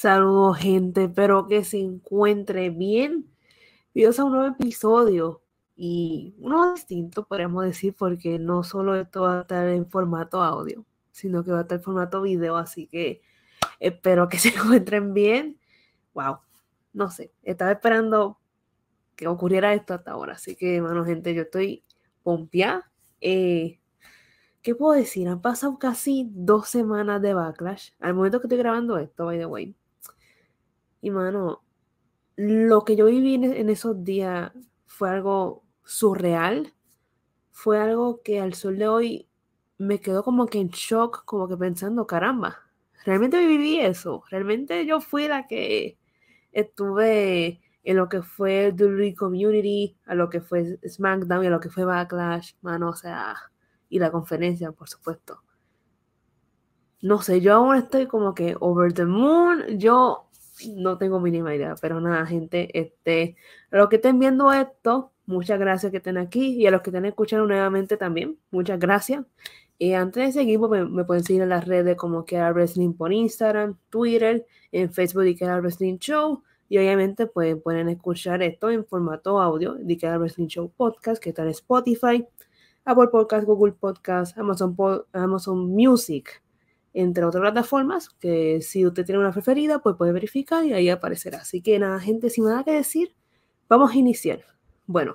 Saludos, gente. Espero que se encuentre bien. Bienvenidos a un nuevo episodio y uno distinto, podríamos decir, porque no solo esto va a estar en formato audio, sino que va a estar en formato video. Así que espero que se encuentren bien. Wow, no sé, estaba esperando que ocurriera esto hasta ahora. Así que, bueno, gente, yo estoy pompeada. Eh, ¿Qué puedo decir? Han pasado casi dos semanas de backlash. Al momento que estoy grabando esto, by the way. Y mano, lo que yo viví en, esos días fue algo surreal. Fue algo que al sol de hoy me quedó como que en shock, como que pensando, caramba, realmente viví eso. Realmente yo fui la que estuve en lo que fue The Community, a lo que fue SmackDown y a lo que fue Backlash, mano, o sea, y la conferencia, por supuesto. No sé, yo aún estoy como que over the moon. Yo no tengo mínima idea, pero nada, gente, este, a los que estén viendo esto, muchas gracias que estén aquí y a los que estén escuchando nuevamente también, muchas gracias. Y antes de seguir, pues, me, pueden seguir en las redes como Queda Wrestling por Instagram, Twitter, en Facebook y Queda Wrestling Show. Y obviamente pues, pueden escuchar esto en formato audio de Queda Wrestling Show Podcast, que está en Spotify, Apple Podcast, Google Podcast, Amazon, Amazon Music, entre otras plataformas, que si usted tiene una preferida, pues puede verificar y ahí aparecerá. Así que nada, gente, sin nada que decir, vamos a iniciar. Bueno,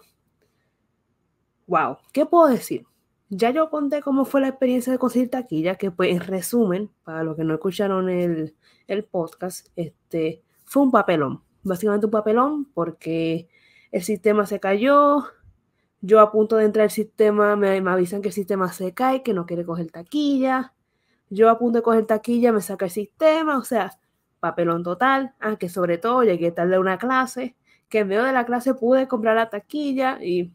wow, ¿qué puedo decir? Ya yo conté cómo fue la experiencia de conseguir taquilla, que pues en resumen, para los que no escucharon el, el podcast, este, fue un papelón. Básicamente un papelón porque el sistema se cayó, yo a punto de entrar al sistema me, me, avisan que el sistema se cae, que no quiere coger taquilla. Yo a punto de coger taquilla me saca el sistema, o sea, papelón total. Ah, que sobre todo llegué tarde a una clase, que en medio de la clase pude comprar la taquilla y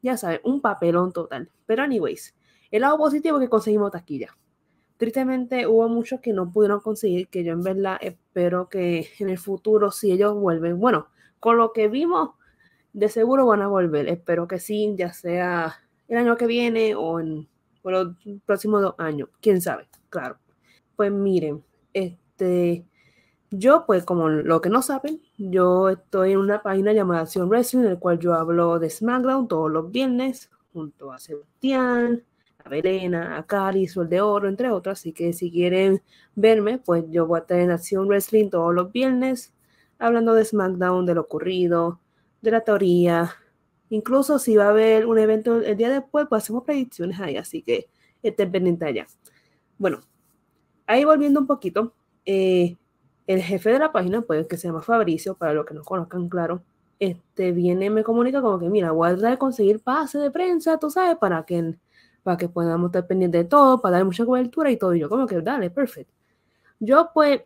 ya saben, un papelón total. Pero anyways, el lado positivo es que conseguimos taquilla. Tristemente hubo muchos que no pudieron conseguir, que yo en verdad espero que en el futuro, si ellos vuelven, bueno, con lo que vimos, de seguro van a volver. Espero que sí, ya sea el año que viene o en los próximos dos años. Quién sabe, claro. Pues miren, este, yo, pues, como lo que no saben, yo estoy en una página llamada Acción Wrestling, en la cual yo hablo de SmackDown todos los viernes, junto a Sebastián, a Verena, a Cari, Sol de Oro, entre otros. Así que si quieren verme, pues yo voy a estar en Acción Wrestling todos los viernes, hablando de SmackDown, de lo ocurrido, de la teoría. Incluso si va a haber un evento el día después, pues hacemos predicciones ahí, así que estén pendientes allá. Bueno, ahí volviendo un poquito, eh, el jefe de la página, pues que se llama Fabricio, para los que no conozcan, claro, este viene me comunica como que, mira, voy a de conseguir pase de prensa, tú sabes, para que, para que podamos estar pendientes de todo, para dar mucha cobertura y todo. Y yo como que, dale, perfecto. Yo pues,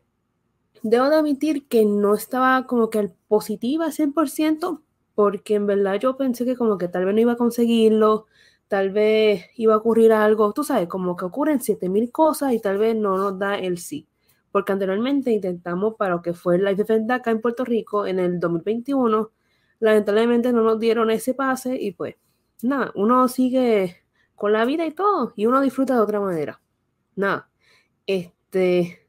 debo de admitir que no estaba como que positiva 100%, porque en verdad yo pensé que como que tal vez no iba a conseguirlo, tal vez iba a ocurrir algo, tú sabes, como que ocurren 7000 cosas y tal vez no nos da el sí. Porque anteriormente intentamos para lo que fue el Live Event acá en Puerto Rico en el 2021, lamentablemente no nos dieron ese pase y pues nada, uno sigue con la vida y todo y uno disfruta de otra manera. Nada, este,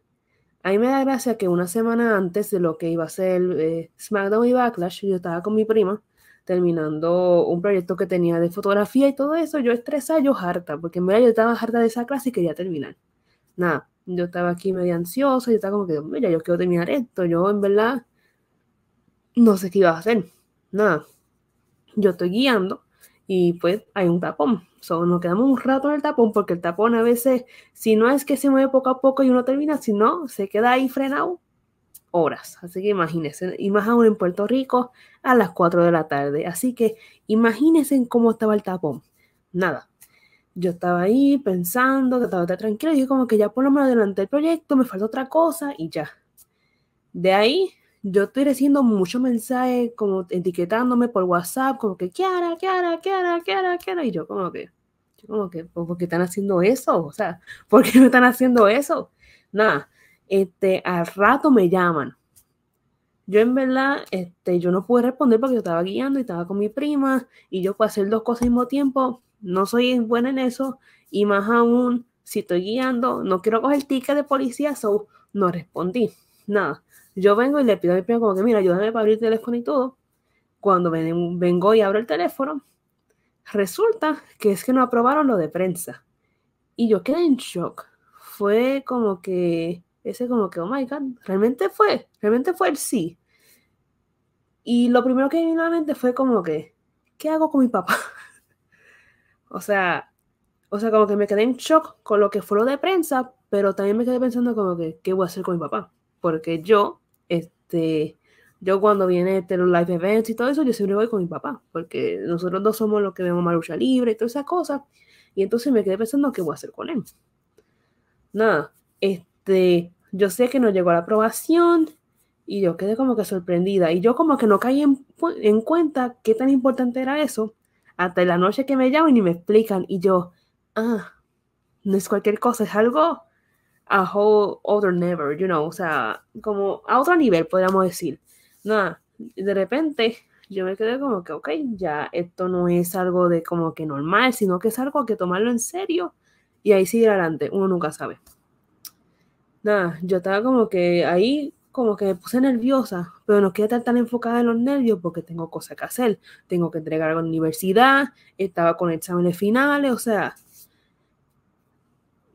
a mí me da gracia que una semana antes de lo que iba a ser eh, SmackDown y Backlash, yo estaba con mi prima terminando un proyecto que tenía de fotografía y todo eso, yo estresada, yo harta, porque en verdad yo estaba harta de esa clase y quería terminar. Nada, yo estaba aquí medio ansiosa y estaba como que, mira, yo quiero terminar esto, yo en verdad no sé qué iba a hacer. Nada, yo estoy guiando y pues hay un tapón. So, nos quedamos un rato en el tapón porque el tapón a veces, si no es que se mueve poco a poco y uno termina, si no, se queda ahí frenado horas. Así que imagínense, y más aún en Puerto Rico a las 4 de la tarde. Así que imagínense cómo estaba el tapón. Nada. Yo estaba ahí pensando, estaba tranquilo y como que ya por lo menos adelanté el proyecto, me falta otra cosa y ya. De ahí yo estoy recibiendo muchos mensajes como etiquetándome por WhatsApp, como que Kiara, Kiara, Kiara, Kiara, Kiara, y yo como que, yo como que, ¿por qué están haciendo eso? O sea, ¿por qué me están haciendo eso? Nada, este, al rato me llaman. Yo en verdad, este, yo no pude responder porque yo estaba guiando y estaba con mi prima y yo puedo hacer dos cosas al mismo tiempo, no soy buena en eso y más aún, si estoy guiando, no quiero coger ticket de policía, so no respondí, nada yo vengo y le pido a mi prima como que, mira, ayúdame para abrir el teléfono y todo. Cuando vengo y abro el teléfono, resulta que es que no aprobaron lo de prensa. Y yo quedé en shock. Fue como que, ese como que, oh my God, realmente fue, realmente fue el sí. Y lo primero que vino a la mente fue como que, ¿qué hago con mi papá? o sea, o sea, como que me quedé en shock con lo que fue lo de prensa, pero también me quedé pensando como que, ¿qué voy a hacer con mi papá? Porque yo, este, yo cuando viene este, los live events y todo eso, yo siempre voy con mi papá, porque nosotros dos somos los que vemos más lucha libre y todas esas cosas. Y entonces me quedé pensando, ¿qué voy a hacer con él? Nada, este, yo sé que no llegó a la aprobación y yo quedé como que sorprendida. Y yo como que no caí en, en cuenta qué tan importante era eso hasta la noche que me llaman y me explican. Y yo, ah, no es cualquier cosa, es algo a whole other never, you know, o sea, como a otro nivel, podríamos decir. Nada, de repente yo me quedé como que, ok, ya esto no es algo de como que normal, sino que es algo que tomarlo en serio y ahí seguir adelante, uno nunca sabe. Nada, yo estaba como que ahí como que me puse nerviosa, pero no quiero estar tan enfocada en los nervios porque tengo cosas que hacer. Tengo que entregar a la universidad, estaba con exámenes finales, o sea,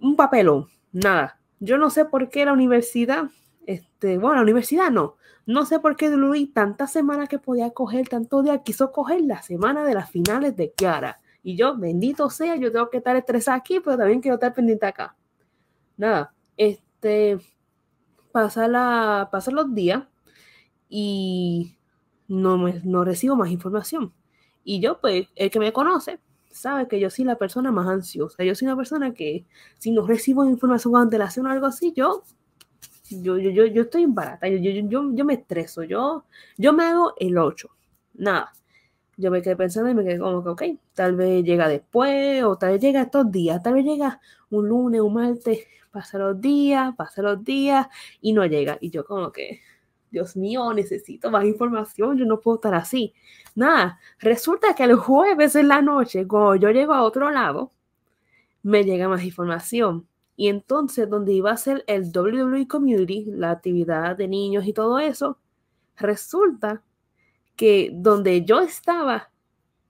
un papelón, nada. Yo no sé por qué la universidad, este, bueno, la universidad no, no sé por qué Luis tantas semanas que podía coger, tanto día quiso coger la semana de las finales de Kiara. Y yo, bendito sea, yo tengo que estar estresada aquí, pero también quiero estar pendiente acá. Nada, este, pasa, la, pasa los días y no, me, no recibo más información. Y yo, pues, el que me conoce, sabe que yo soy la persona más ansiosa. Yo soy una persona que si no recibo información con antelación o algo así, yo, yo, yo, yo, yo estoy barata, yo, yo, yo, yo me estreso, yo, yo me hago el 8. Nada. Yo me quedé pensando y me quedé como que, ok, tal vez llega después, o tal vez llega estos días, tal vez llega un lunes, un martes, pasa los días, pasa los días y no llega. Y yo como que, Dios mío, necesito más información, yo no puedo estar así. Nada, resulta que el jueves en la noche, cuando yo llego a otro lado, me llega más información. Y entonces, donde iba a ser el WWE Community, la actividad de niños y todo eso, resulta que donde yo estaba,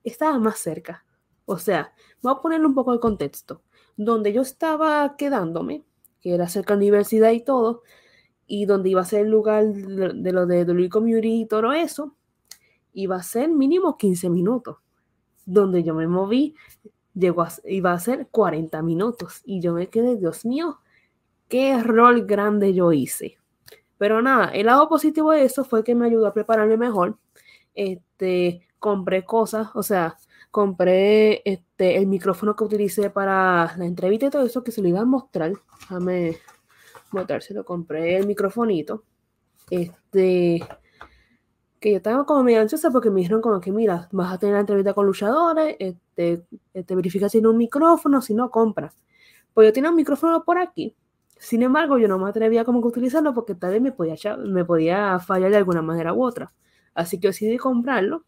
estaba más cerca. O sea, voy a ponerle un poco de contexto. Donde yo estaba quedándome, que era cerca de la universidad y todo, y donde iba a ser el lugar de, lo de Dolly Community y todo eso, iba a ser mínimo 15 minutos. Donde yo me moví, llegó iba a ser 40 minutos. Y yo me quedé, Dios mío, qué error grande yo hice. Pero nada, el lado positivo de eso fue que me ayudó a prepararme mejor. Este, compré cosas, o sea, compré este, el micrófono que utilicé para la entrevista y todo eso que se lo iba a mostrar. Déjame lo compré el microfonito. Este, que yo estaba como medio ansiosa porque me dijeron como que, mira, vas a tener la entrevista con luchadores, este, este verifica si tiene un micrófono, si no, compra. Pues yo tenía un micrófono por aquí. Sin embargo, yo no me atrevía como que utilizarlo porque tal vez me podía, me podía fallar de alguna manera u otra. Así que decidí comprarlo.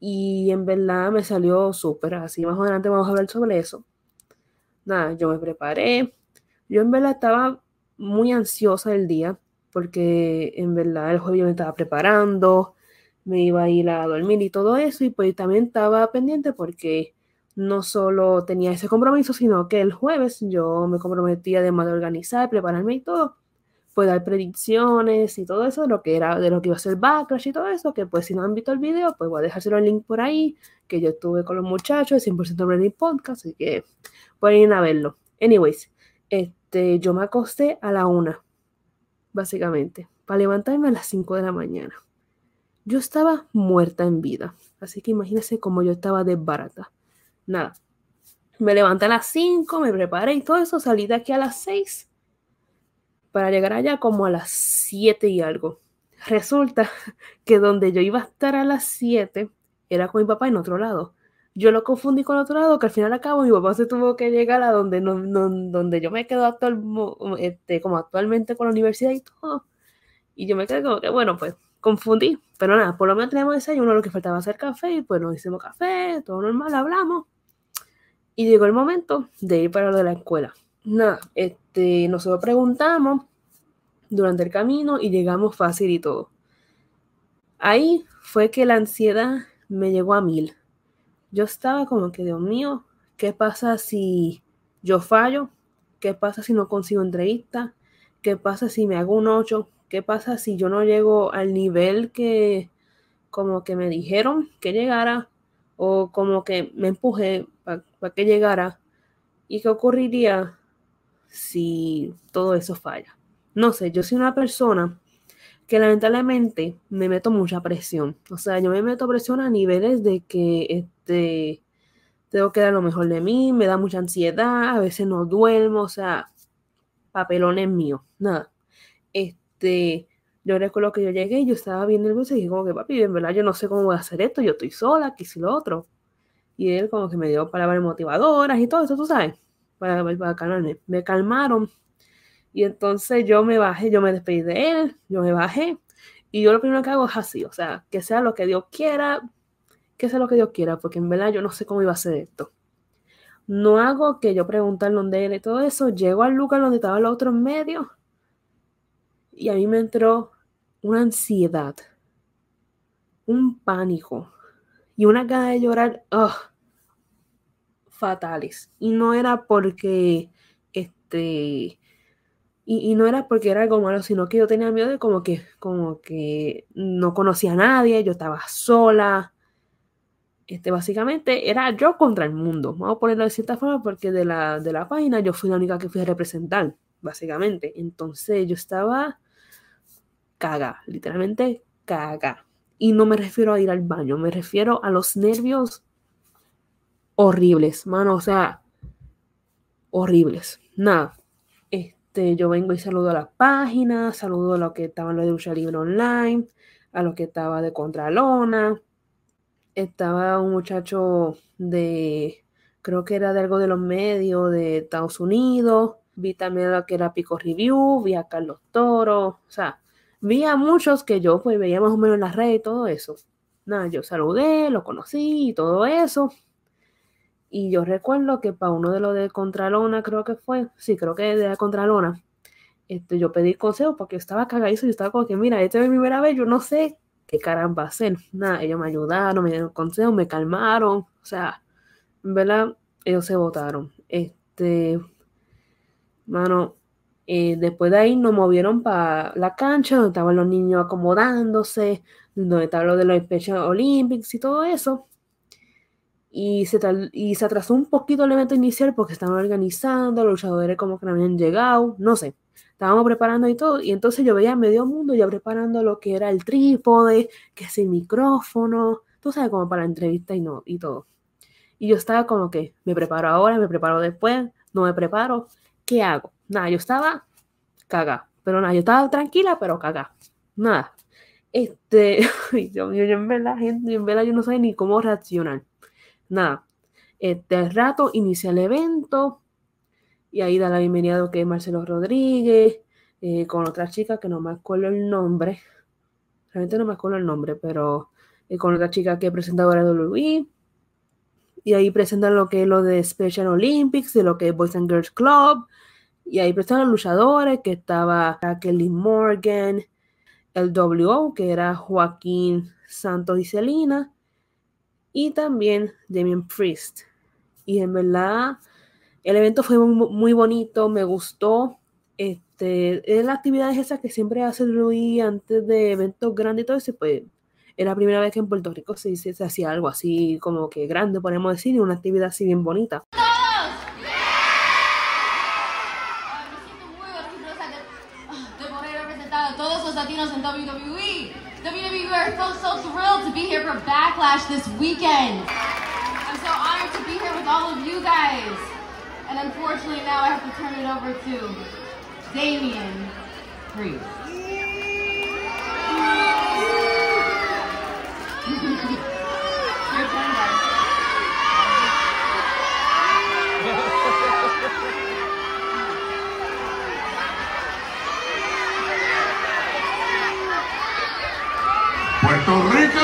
Y en verdad me salió súper. Así más adelante vamos a hablar sobre eso. Nada, yo me preparé. Yo en verdad estaba muy ansiosa el día porque en verdad el jueves yo me estaba preparando, me iba a ir a dormir y todo eso y pues también estaba pendiente porque no solo tenía ese compromiso, sino que el jueves yo me comprometía además de organizar, prepararme y todo, pues dar predicciones y todo eso de lo que era, de lo que iba a ser Backlash y todo eso, que pues si no han visto el video, pues voy a dejárselo el link por ahí, que yo estuve con los muchachos, 100% Ready Podcast, así que pueden ir a verlo. Anyways, este este, yo me acosté a la una, básicamente, para levantarme a las 5 de la mañana. Yo estaba muerta en vida, así que imagínense cómo yo estaba desbarata. Nada, me levanté a las 5, me preparé y todo eso, salí de aquí a las 6 para llegar allá como a las 7 y algo. Resulta que donde yo iba a estar a las 7 era con mi papá en otro lado yo lo confundí con otro lado, que al final acabo mi papá se tuvo que llegar a donde, donde yo me quedo actual, este, como actualmente con la universidad y todo. Y yo me quedé como que, bueno, pues confundí. Pero nada, por lo menos teníamos desayuno, lo que faltaba hacer café, y pues nos hicimos café, todo normal, hablamos. Y llegó el momento de ir para lo de la escuela. Nada, este, nosotros preguntamos durante el camino y llegamos fácil y todo. Ahí fue que la ansiedad me llegó a mil. Yo estaba como que, Dios mío, ¿qué pasa si yo fallo? ¿Qué pasa si no consigo entrevista? ¿Qué pasa si me hago un 8? ¿Qué pasa si yo no llego al nivel que como que me dijeron que llegara? O como que me empujé para que llegara. ¿Y qué ocurriría si todo eso falla? No sé, yo soy una persona que lamentablemente me meto mucha presión. O sea, yo me meto presión a niveles de que este, tengo que dar lo mejor de mí, me da mucha ansiedad, a veces no duermo, o sea, papelones míos, nada. Este, yo recuerdo que yo llegué y yo estaba bien nerviosa y dije como que papi, en verdad yo no sé cómo voy a hacer esto, yo estoy sola, aquí si lo otro. Y él como que me dio palabras motivadoras y todo eso, tú sabes, para, para calmarme. Me calmaron y entonces yo me bajé, yo me despedí de él, yo me bajé y yo lo primero que hago es así, o sea, que sea lo que Dios quiera, que sea lo que Dios quiera, porque en verdad yo no sé cómo iba a ser esto. No hago que yo preguntar dónde él y todo eso, llego al lugar donde estaban los otros medios y a mí me entró una ansiedad, un pánico y una gana de llorar fatales. Y no era porque este y, no era porque era algo malo, sino que yo tenía miedo de como que, como que no conocía a nadie, yo estaba sola. Este, básicamente era yo contra el mundo. Vamos a ponerlo de cierta forma porque de la, de la página yo fui la única que fui a representar, básicamente. Entonces yo estaba caga, literalmente caga. Y no me refiero a ir al baño, me refiero a los nervios horribles, mano, o sea, horribles. Nada, este, yo vengo y saludo a la página, saludo a lo que estaba en lo de Lucha Libre Online, a lo que estaba de Contralona. Estaba un muchacho de, creo que era de algo de los medios de Estados Unidos. Vi también lo que era Pico Review, vi a Carlos Toro, o sea, vi a muchos que yo pues veía más o menos en las redes y todo eso. Nada, yo saludé, lo conocí y todo eso. Y yo recuerdo que para uno de los de Contralona, creo que fue, sí, creo que de la Contralona, este, yo pedí consejo porque estaba cagadizo y estaba como que, mira, esta es mi primera vez, yo no sé qué caramba hacer. Nada, ellos me ayudaron, me dieron consejo, me calmaron, o sea, en verdad, ellos se votaron. Este, mano, eh, después de ahí nos movieron para la cancha donde estaban los niños acomodándose, donde estaban los de los Special Olympics y todo eso y se, y se atrasó un poquito el evento inicial porque estaban organizando, los luchadores como que no habían llegado, no sé, estábamos preparando y todo, y entonces yo veía medio mundo ya preparando lo que era el trípode, que es el micrófono, tú sabes, como para la entrevista y, no, y todo. Y yo estaba como que, me preparo ahora, me preparo después, no me preparo, ¿qué hago? Nada, yo estaba caga, pero nada, yo estaba tranquila, pero caga, nada. Este, yo, yo, en verdad, gente, en verdad yo no sé ni cómo reaccionar nada, este rato inicia el evento y ahí da la bienvenida a lo que es Marcelo Rodríguez, eh, con otra chica que no me acuerdo el nombre, realmente no me acuerdo el nombre, pero eh, con otra chica que es presentadora de WWE. Y ahí presentan lo que es lo de Special Olympics, de lo que es Boys and Girls Club. Y ahí presentan los luchadores, que estaba Kelly Morgan, el WO, que era Joaquín Santos y Celina, y también Damien Priest. Y en verdad, el evento fue muy, bonito, me gustó. Este, es la actividad esa que siempre hace Luis antes de eventos grandes y todo eso, pues era la primera vez que en Puerto Rico se, se, hacía algo así como que grande, podemos decir, y una actividad así bien bonita. todos los latinos en WWE. We are so, so thrilled to be here for Backlash this weekend. I'm so honored to be here with all of you guys. And unfortunately now I have to turn it over to Damien Priest. Puerto Rico.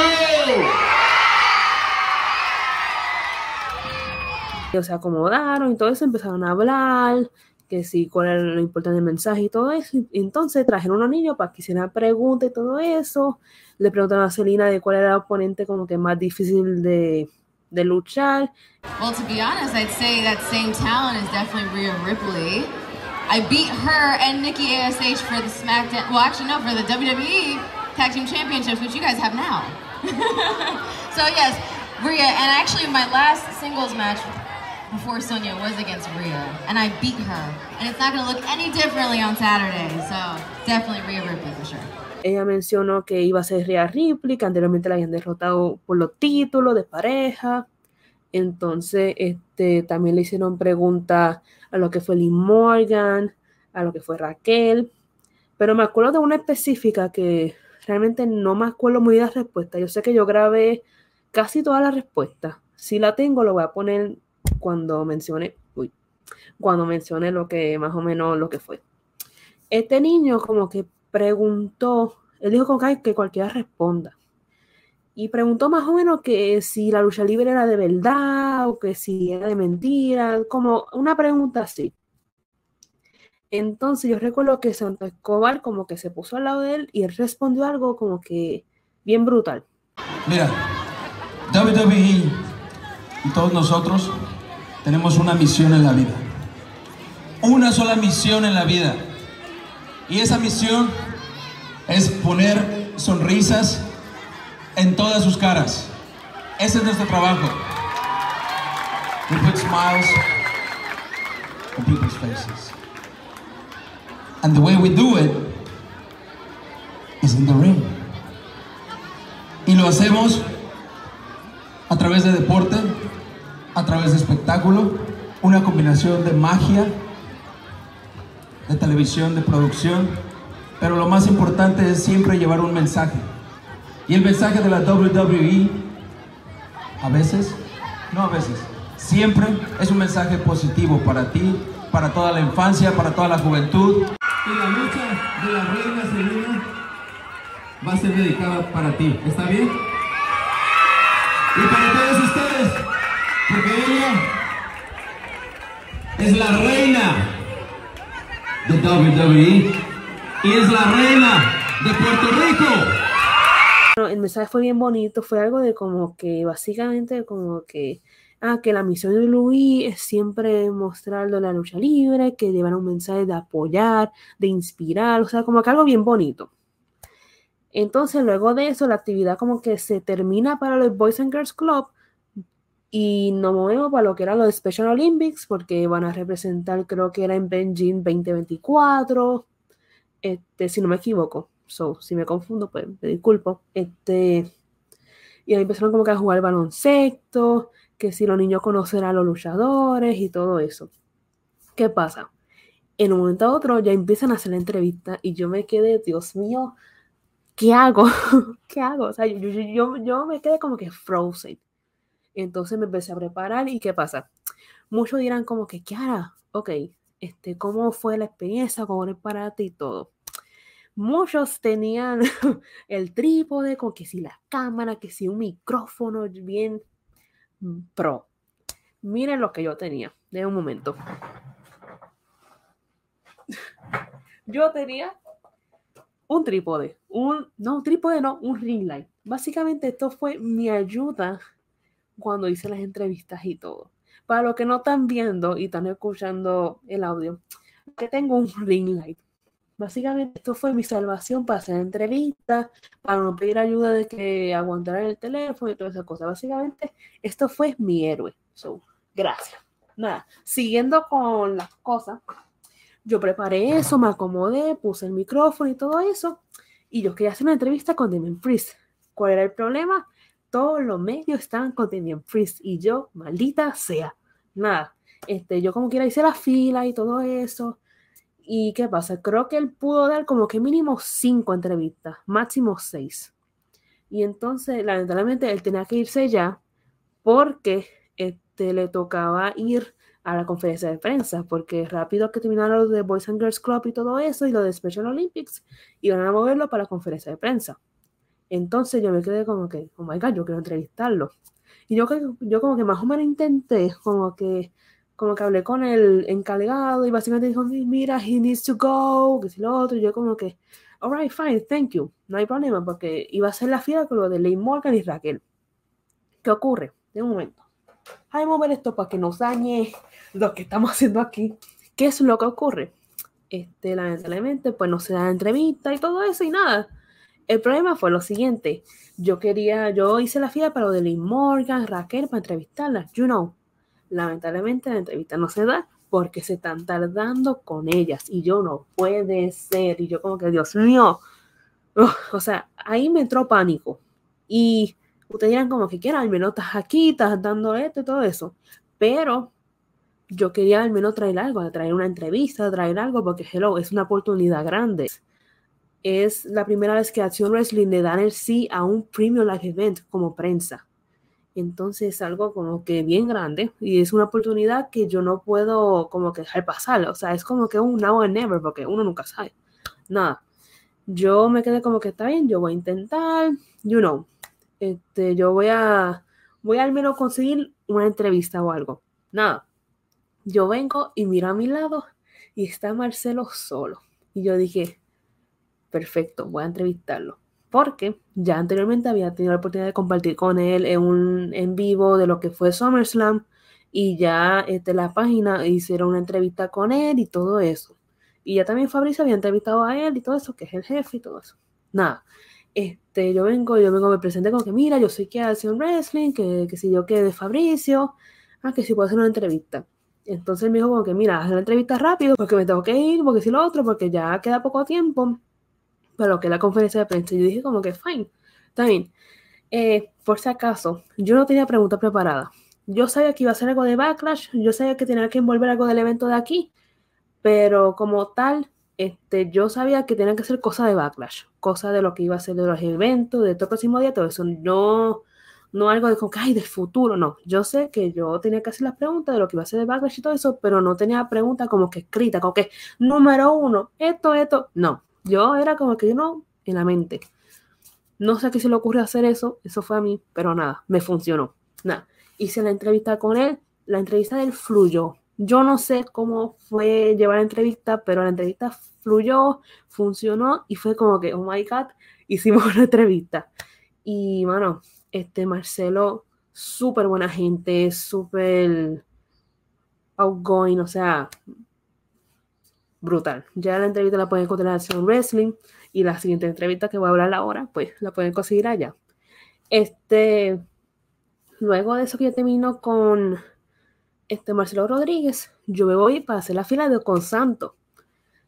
Ellos se acomodaron y todo eso empezaron a hablar, que sí, cuál era lo importante del mensaje y todo eso. Y entonces trajeron unos niños para que hicieran preguntas y todo eso. Le preguntaron a Selena de cuál era el oponente como que más difícil de, de luchar. Well, to be honest, I'd say that same talent is definitely Rhea Ripley. I beat her and Nikki ASH for the SmackDown, well, actually, no, for the WWE Team Championships, which you guys have now. so, yes, Rhea, and actually, my last singles match before Sonya was against Rhea, and I beat her. And it's not going to look any differently on Saturday, so definitely Rhea Ripley for sure. Ella mencionó que iba a ser Rhea Ripley, que anteriormente la habían derrotado por los títulos de pareja. Entonces, este, también le hicieron preguntas a lo que fue Lee Morgan, a lo que fue Raquel. Pero me acuerdo de una específica que realmente no me acuerdo muy de la respuesta. Yo sé que yo grabé casi todas las respuestas. Si la tengo, lo voy a poner cuando mencione, uy, cuando mencione lo que más o menos lo que fue. Este niño como que preguntó, él dijo que, que cualquiera responda. Y preguntó más o menos que si la lucha libre era de verdad o que si era de mentira, como una pregunta así. Entonces yo recuerdo que Santo Escobar como que se puso al lado de él y él respondió algo como que bien brutal. Mira, WWE y todos nosotros tenemos una misión en la vida. Una sola misión en la vida. Y esa misión es poner sonrisas en todas sus caras. Ese es nuestro trabajo. We smiles on faces. And the way we do it is in the ring. Y lo hacemos a través de deporte, a través de espectáculo, una combinación de magia, de televisión, de producción, pero lo más importante es siempre llevar un mensaje. Y el mensaje de la WWE, a veces, no a veces, siempre es un mensaje positivo para ti, para toda la infancia, para toda la juventud. Y la lucha de la reina Selena va a ser dedicada para ti, ¿está bien? Y para todos ustedes, porque ella es la reina de WWE y es la reina de Puerto Rico. El mensaje fue bien bonito, fue algo de como que básicamente como que ah, que la misión de Luis es siempre mostrarle la lucha libre, que llevan un mensaje de apoyar, de inspirar, o sea, como que algo bien bonito. Entonces, luego de eso, la actividad como que se termina para los Boys and Girls Club y nos movemos para lo que era los Special Olympics, porque van a representar, creo que era en Beijing 2024, este, si no me equivoco. So, si me confundo, pues me disculpo. Este, y ahí empezaron como que a jugar baloncesto, que si los niños conocerán a los luchadores y todo eso. ¿Qué pasa? En un momento a otro ya empiezan a hacer la entrevista y yo me quedé, Dios mío, ¿qué hago? ¿Qué hago? O sea, yo, yo, yo, me quedé como que frozen. Entonces me empecé a preparar y ¿qué pasa? Muchos dirán como que, Kiara, ok, este, ¿cómo fue la experiencia? ¿Cómo era para ti y todo? Muchos tenían el trípode, con que si la cámara, que si un micrófono bien pro. Miren lo que yo tenía. De un momento. Yo tenía un trípode, un, no, un trípode no, un ring light. Básicamente esto fue mi ayuda cuando hice las entrevistas y todo. Para los que no están viendo y están escuchando el audio, que tengo un ring light. Básicamente esto fue mi salvación para hacer entrevistas, para no pedir ayuda de que aguantaran el teléfono y todas esas cosas. Básicamente esto fue mi héroe. So, gracias. Nada, siguiendo con las cosas, yo preparé eso, me acomodé, puse el micrófono y todo eso, y yo quería hacer una entrevista con Damien Freeze. ¿Cuál era el problema? Todos los medios estaban con Damien Freeze y yo, maldita sea, nada. Este, yo como quiera hice la fila y todo eso ¿Y qué pasa? Creo que él pudo dar como que mínimo cinco entrevistas, máximo seis. Y entonces, lamentablemente, él tenía que irse ya porque este, le tocaba ir a la conferencia de prensa, porque rápido que terminaron lo de Boys and Girls Club y todo eso, y lo de Special Olympics, iban a moverlo para la conferencia de prensa. Entonces yo me quedé como que, oh my god, yo quiero entrevistarlo. Y yo, yo como que más o menos intenté como que como que hablé con el encargado y básicamente dijo, mira, he needs to go, que si lo otro, y yo como que, alright, fine, thank you, no hay problema, porque iba a ser la fila con lo de Ley Morgan y Raquel. ¿Qué ocurre? De un momento. Hay mover esto para que nos dañe lo que estamos haciendo aquí. ¿Qué es lo que ocurre? Este, lamentablemente, pues no se da entrevista y todo eso y nada. El problema fue lo siguiente. Yo quería, yo hice la fila para lo de Lynn Morgan, Raquel, para entrevistarlas. You know, lamentablemente la entrevista no se da porque se están tardando con ellas y yo no puede ser. Y yo como que, Dios mío, o sea, ahí me entró pánico. Y ustedes dirán como que quieran, al menos estás aquí, estás dando esto y todo eso. Pero yo quería al menos traer algo, traer una entrevista, traer algo, porque hello, es una oportunidad grande. Es la primera vez que Acción Wrestling le dan el sí a un Premium Live Event como prensa. Entonces es algo como que bien grande y es una oportunidad que yo no puedo como que dejar pasar. O sea, es como que un now and never porque uno nunca sabe. Nada. Yo me quedé como que está bien, yo voy a intentar, you know, este, yo voy a, voy al menos conseguir una entrevista o algo. Nada. Yo vengo y miro a mi lado y está Marcelo solo. Y yo dije, perfecto, voy a entrevistarlo porque ya anteriormente había tenido la oportunidad de compartir con él en un en vivo de lo que fue SummerSlam y ya este, la página hicieron una entrevista con él y todo eso. Y ya también Fabricio había entrevistado a él y todo eso, que es el jefe y todo eso. Nada, este, yo vengo, yo vengo, me presenté como que, mira, yo soy que hace un wrestling, que, que si yo que de Fabricio, ah, que si puedo hacer una entrevista. Entonces me dijo como que, mira, haz la entrevista rápido porque me tengo que ir, porque si lo otro, porque ya queda poco tiempo para lo que es la conferencia de prensa. Yo dije como que, fine, está bien. Eh, por si acaso, yo no tenía pregunta preparada. Yo sabía que iba a ser algo de backlash, yo sabía que tenía que envolver algo del evento de aquí, pero como tal, este, yo sabía que tenía que ser cosa de backlash, cosa de lo que iba a ser de los eventos, de todo el próximo día, todo eso. No, no algo de como que, ay, del futuro, no. Yo sé que yo tenía que hacer las preguntas de lo que iba a ser de backlash y todo eso, pero no tenía preguntas como que escrita, como que, número uno, esto, esto, no. Yo era como que no, en la mente. No sé a qué se le ocurre hacer eso, eso fue a mí, pero nada, me funcionó. Nada, hice la entrevista con él, la entrevista del fluyó. Yo no sé cómo fue llevar la entrevista, pero la entrevista fluyó, funcionó y fue como que, oh my god, hicimos una entrevista. Y bueno, este Marcelo, súper buena gente, súper outgoing, o sea, brutal. Ya la entrevista la pueden encontrar en Wrestling y la siguiente entrevista que voy a hablar ahora, pues la pueden conseguir allá. Este, luego de eso que ya termino con este Marcelo Rodríguez, yo me voy para hacer la fila de con Santo.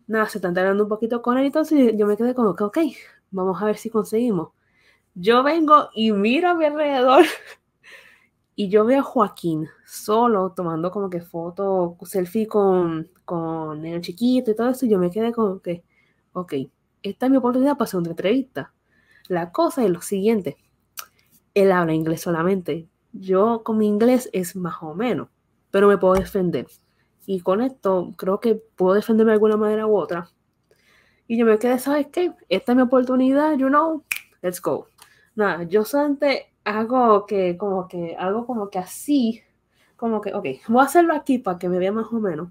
Nada, se están tardando un poquito con él, entonces yo me quedé como que, ok, vamos a ver si conseguimos. Yo vengo y miro a mi alrededor y yo veo a Joaquín solo tomando como que foto, selfie con, con el chiquito y todo eso, y yo me quedé como que, ok, esta es mi oportunidad para hacer una entrevista. La cosa es lo siguiente, él habla inglés solamente, yo con mi inglés es más o menos, pero me puedo defender. Y con esto creo que puedo defenderme de alguna manera u otra. Y yo me quedé, ¿sabes qué? Esta es mi oportunidad, you know, let's go. Nada, yo solamente hago que, como que, algo como que así, como que, ok, voy a hacerlo aquí para que me vea más o menos.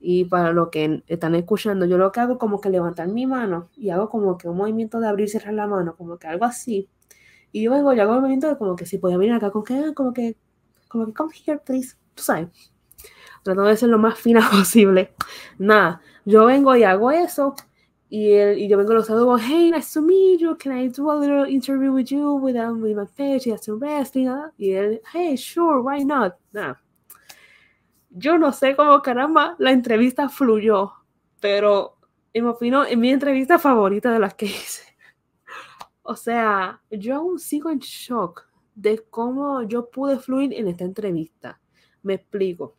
Y para lo que están escuchando, yo lo que hago como que levantar mi mano y hago como que un movimiento de abrir y cerrar la mano, como que algo así. Y yo vengo y hago un movimiento de como que si podía venir acá, con que, como que, como que, come here, please. Tú sabes. Tratando de ser lo más fina posible. Nada, yo vengo y hago eso. Y, él, y yo vengo los saludos, hey, nice to meet you, can I do a little interview with you with, my page, y some wrestling? Y él, hey, sure, why not? Nada yo no sé cómo caramba la entrevista fluyó, pero en mi opinión, en mi entrevista favorita de las que hice. O sea, yo aún sigo en shock de cómo yo pude fluir en esta entrevista. Me explico.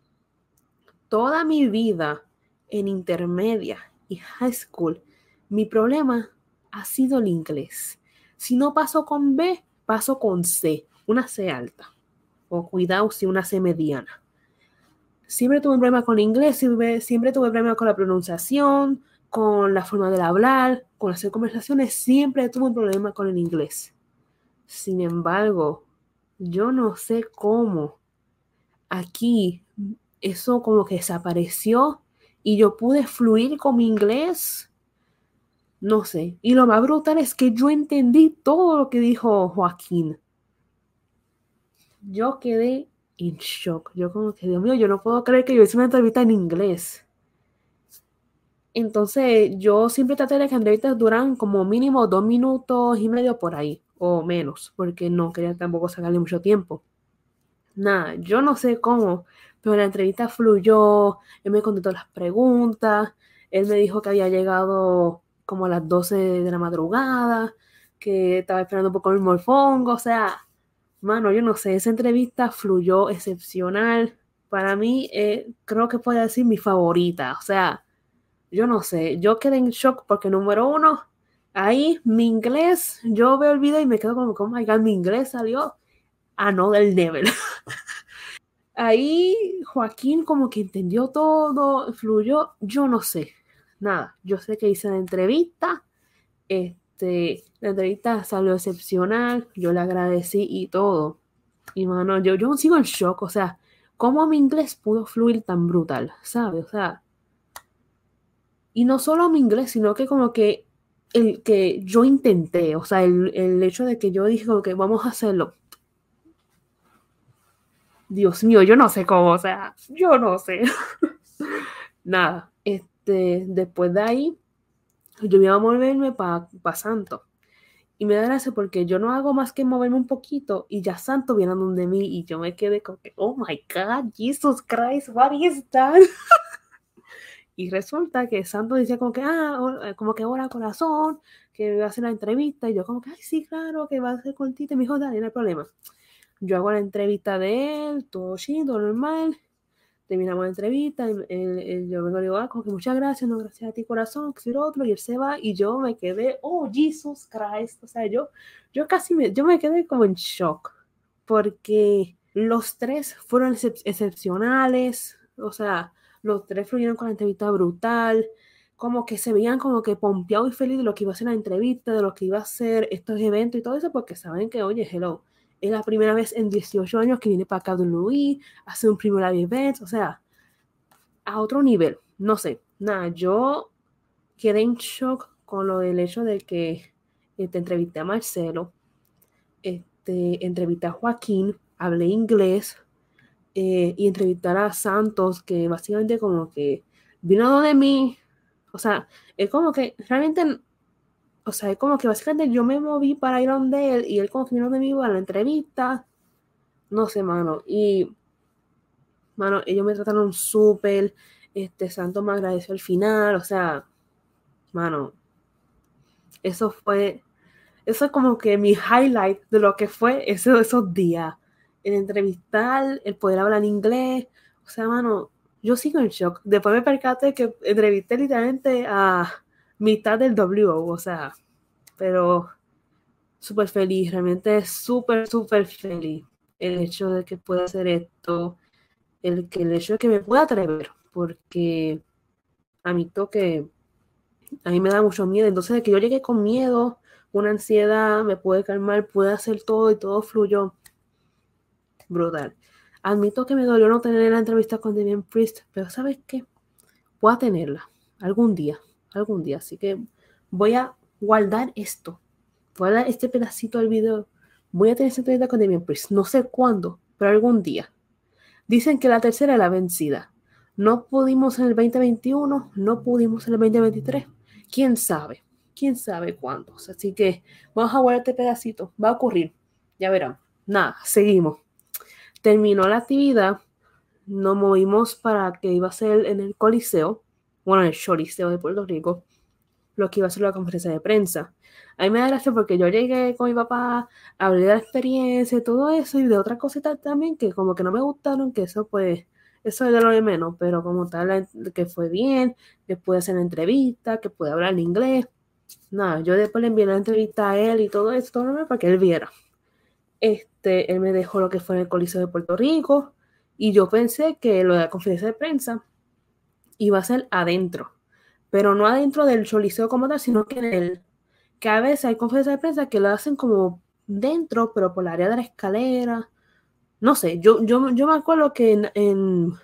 Toda mi vida en intermedia y high school, mi problema ha sido el inglés. Si no paso con B, paso con C, una C alta. O cuidado si una C mediana siempre tuve un problema con el inglés, siempre, siempre tuve problemas con la pronunciación, con la forma de hablar, con hacer conversaciones, siempre tuve un problema con el inglés. Sin embargo, yo no sé cómo aquí eso como que desapareció y yo pude fluir con mi inglés. No sé. Y lo más brutal es que yo entendí todo lo que dijo Joaquín. Yo quedé en shock. Yo como que, Dios mío, yo no puedo creer que yo hice una entrevista en inglés. Entonces, yo siempre traté de que entrevistas duran como mínimo dos minutos y medio por ahí, o menos, porque no quería tampoco sacarle mucho tiempo. Nada, yo no sé cómo, pero la entrevista fluyó, él me contestó las preguntas, él me dijo que había llegado como a las 12 de la madrugada, que estaba esperando poco el morfongo, o sea, mano, yo no sé, esa entrevista fluyó excepcional. Para mí, eh, creo que puedo decir mi favorita, o sea, yo no sé, yo quedé en shock porque número uno, ahí mi inglés, yo veo el video y me quedo como, oh my mi inglés salió a no del nivel. ahí Joaquín como que entendió todo, fluyó, yo no sé, nada, yo sé que hice la entrevista, este, la entrevista salió excepcional, yo le agradecí y todo. Y mano, yo, yo sigo en shock, o sea, ¿cómo mi inglés pudo fluir tan brutal? ¿Sabes? O sea, y no solo mi inglés, sino que como que el que yo intenté, o sea, el, el hecho de que yo dije que vamos a hacerlo. Dios mío, yo no sé cómo, o sea, yo no sé. Nada, este, después de ahí, yo iba a moverme para pa Santo. Y me da gracia porque yo no hago más que moverme un poquito y ya Santo viene donde mí y yo me quedé como que, oh my God, Jesus Christ, what is that? Y resulta que Santo decía como que, ah, eh, como que ahora corazón, que va a hacer la entrevista. Y yo como que, ay, sí, claro, que va a ser cortita. Y me dijo, dale, no hay problema. Yo hago la entrevista de él, todo chido, normal. Terminamos la entrevista. yo vengo y digo, ah, como que muchas gracias, no, gracias a ti, corazón, que otro. Y él se va y yo me quedé, oh, Jesus Christ. O sea, yo, yo casi me, yo me quedé como en shock. Porque los tres fueron excepcionales. O sea, los tres fluyeron con la entrevista brutal, como que se veían como que pompeados y felices de lo que iba a ser la entrevista, de lo que iba a ser estos eventos y todo eso, porque saben que, oye, hello, es la primera vez en 18 años que viene para acá de Luis, hace un primer live event, o sea, a otro nivel, no sé, nada, yo quedé en shock con lo del hecho de que este, entrevisté a Marcelo, este, entrevisté a Joaquín, hablé inglés, eh, y entrevistar a Santos, que básicamente como que vino de mí, o sea, es como que realmente, o sea, como que básicamente yo me moví para ir donde él y él vino de mí a la entrevista, no sé, mano, y, mano, ellos me trataron súper, este, Santos me agradeció al final, o sea, mano, eso fue, eso es como que mi highlight de lo que fue esos días el entrevistar, el poder hablar inglés. O sea, mano, yo sigo en shock. Después me percaté que entrevisté literalmente a mitad del WO, o sea, pero súper feliz, realmente súper, súper feliz el hecho de que pueda hacer esto, el, que, el hecho de que me pueda atrever, porque a mí toque, a mí me da mucho miedo, entonces de que yo llegué con miedo, una ansiedad, me puede calmar, puede hacer todo y todo fluyó brutal. Admito que me dolió no tener la entrevista con Damien Priest, pero ¿sabes qué? Voy a tenerla algún día, algún día. Así que voy a guardar esto, voy a dar este pedacito del video. Voy a tener esa entrevista con Damien Priest. No sé cuándo, pero algún día. Dicen que la tercera es la vencida. No pudimos en el 2021, no pudimos en el 2023. ¿Quién sabe? ¿Quién sabe cuándo? Así que vamos a guardar este pedacito. Va a ocurrir. Ya verán. Nada, seguimos. Terminó la actividad, nos movimos para que iba a ser en el Coliseo, bueno, en el Choliseo de Puerto Rico, lo que iba a ser la conferencia de prensa. A mí me da gracia porque yo llegué con mi papá, hablé de la experiencia y todo eso, y de otras cositas también que como que no me gustaron, que eso pues, eso es de lo de menos, pero como tal, que fue bien, que pude hacer la entrevista, que pude hablar en inglés. Nada, yo después le envié la entrevista a él y todo eso, todo para que él viera. Este, él me dejó lo que fue en el Coliseo de Puerto Rico y yo pensé que lo de la conferencia de prensa iba a ser adentro, pero no adentro del Coliseo como tal, sino que en el que a veces hay conferencias de prensa que lo hacen como dentro, pero por el área de la escalera. No sé, yo, yo, yo me acuerdo que en, en,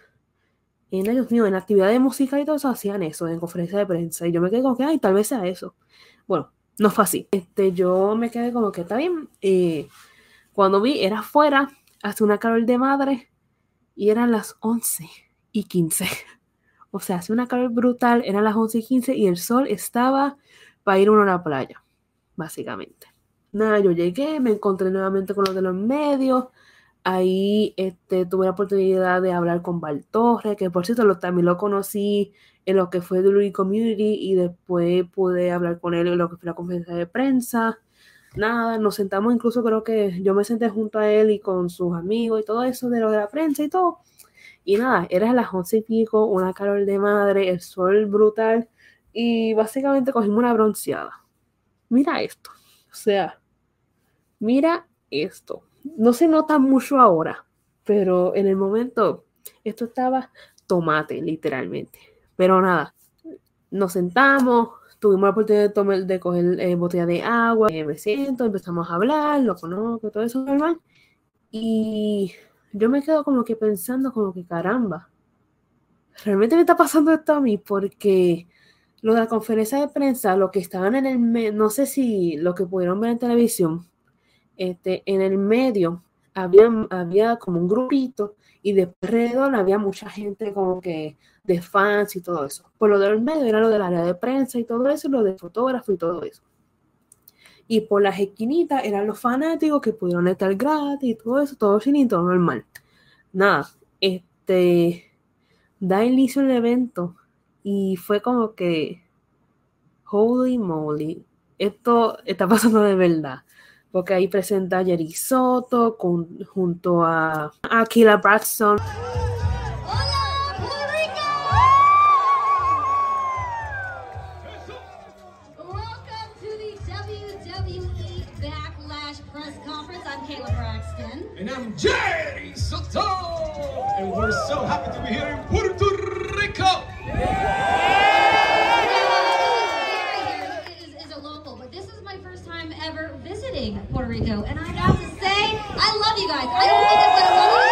Dios mío, en actividades musicales y todo eso hacían eso, en conferencia de prensa. Y yo me quedé como que, ay, tal vez sea eso. Bueno, no fue así. Este, yo me quedé como que está bien. Eh, cuando vi, era afuera, hace una calor de madre, y eran las 11 y 15. O sea, hace una calor brutal, eran las 11 y 15 y el sol estaba para ir uno a la playa, básicamente. Nada, yo llegué, me encontré nuevamente con los de los medios. Ahí este, tuve la oportunidad de hablar con Torre, que por cierto lo, también lo conocí en lo que fue Louis Community y después pude hablar con él en lo que fue la conferencia de prensa. Nada, nos sentamos incluso creo que yo me senté junto a él y con sus amigos y todo eso de lo de la prensa y todo. Y nada, era a las once y pico, una calor de madre, el sol brutal. Y básicamente cogimos una bronceada. Mira esto. O sea, mira esto. No se nota mucho ahora, pero en el momento esto estaba tomate, literalmente. Pero nada, nos sentamos, tuvimos la oportunidad de, tomar, de coger eh, botella de agua, eh, me siento, empezamos a hablar, lo conozco, todo eso normal. Y yo me quedo como que pensando como que caramba, realmente me está pasando esto a mí porque lo de la conferencia de prensa, lo que estaban en el, no sé si lo que pudieron ver en televisión, este, en el medio había, había como un grupito y de alrededor había mucha gente como que de fans y todo eso. Por lo del medio era lo del área de prensa y todo eso, lo de fotógrafo y todo eso. Y por las esquinitas eran los fanáticos que pudieron estar gratis y todo eso, todo sin todo normal. Nada, este da inicio el evento y fue como que holy moly, esto está pasando de verdad. Porque ahí presenta a Jerry Soto junto a Aquila Braxton. We're so happy to be here in Puerto Rico. This is my first time ever visiting Puerto Rico, and I have to say, I love you guys. I don't think it's what I love